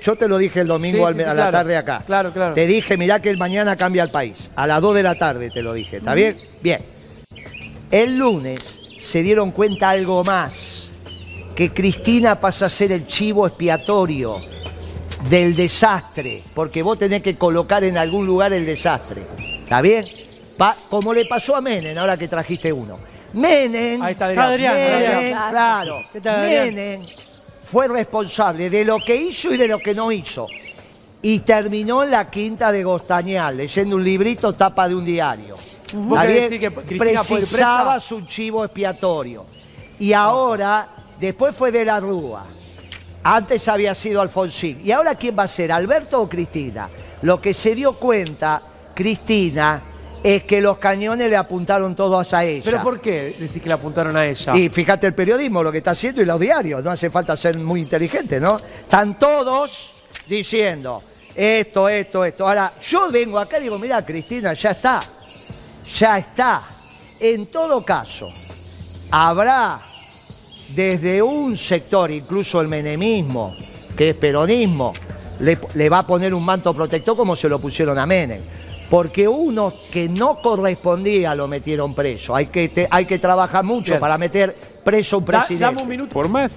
yo te lo dije el domingo Sí, al- sí, sí, a la claro. tarde acá. Claro, claro. Te dije, mirá que el mañana cambia el país. A las 2 de la tarde te lo dije. ¿Está bien? Bien. El lunes se dieron cuenta algo más. Que Cristina pasa a ser el chivo expiatorio del desastre. Porque vos tenés que colocar en algún lugar el desastre. ¿Está bien? Pa- como le pasó a Menem, ahora que trajiste uno. Menem, Ahí está Adrián. Menem, Adrián. claro, ¿Qué tal, Adrián? Menem fue responsable de lo que hizo y de lo que no hizo. Y terminó en la quinta de Gostañal, leyendo un librito tapa de un diario. ¿Vos ¿Está querés bien? decir que Precisaba su chivo expiatorio. Y ahora, después fue de la Rúa. Antes había sido Alfonsín. ¿Y ahora quién va a ser, Alberto o Cristina? Lo que se dio cuenta, Cristina, es que los cañones le apuntaron todos a ella. ¿Pero por qué decís que le apuntaron a ella? Y fíjate el periodismo, lo que está haciendo y los diarios, no hace falta ser muy inteligente, ¿no? Están todos diciendo esto, esto, esto. Ahora, yo vengo acá y digo, mira, Cristina, ya está, ya está. En todo caso, habrá desde un sector, incluso el menemismo, que es peronismo, le, le va a poner un manto protector como se lo pusieron a Menem. Porque uno que no correspondía lo metieron preso. Hay que, te- hay que trabajar mucho Bien. para meter preso un Da- presidente. dame un minuto. Por más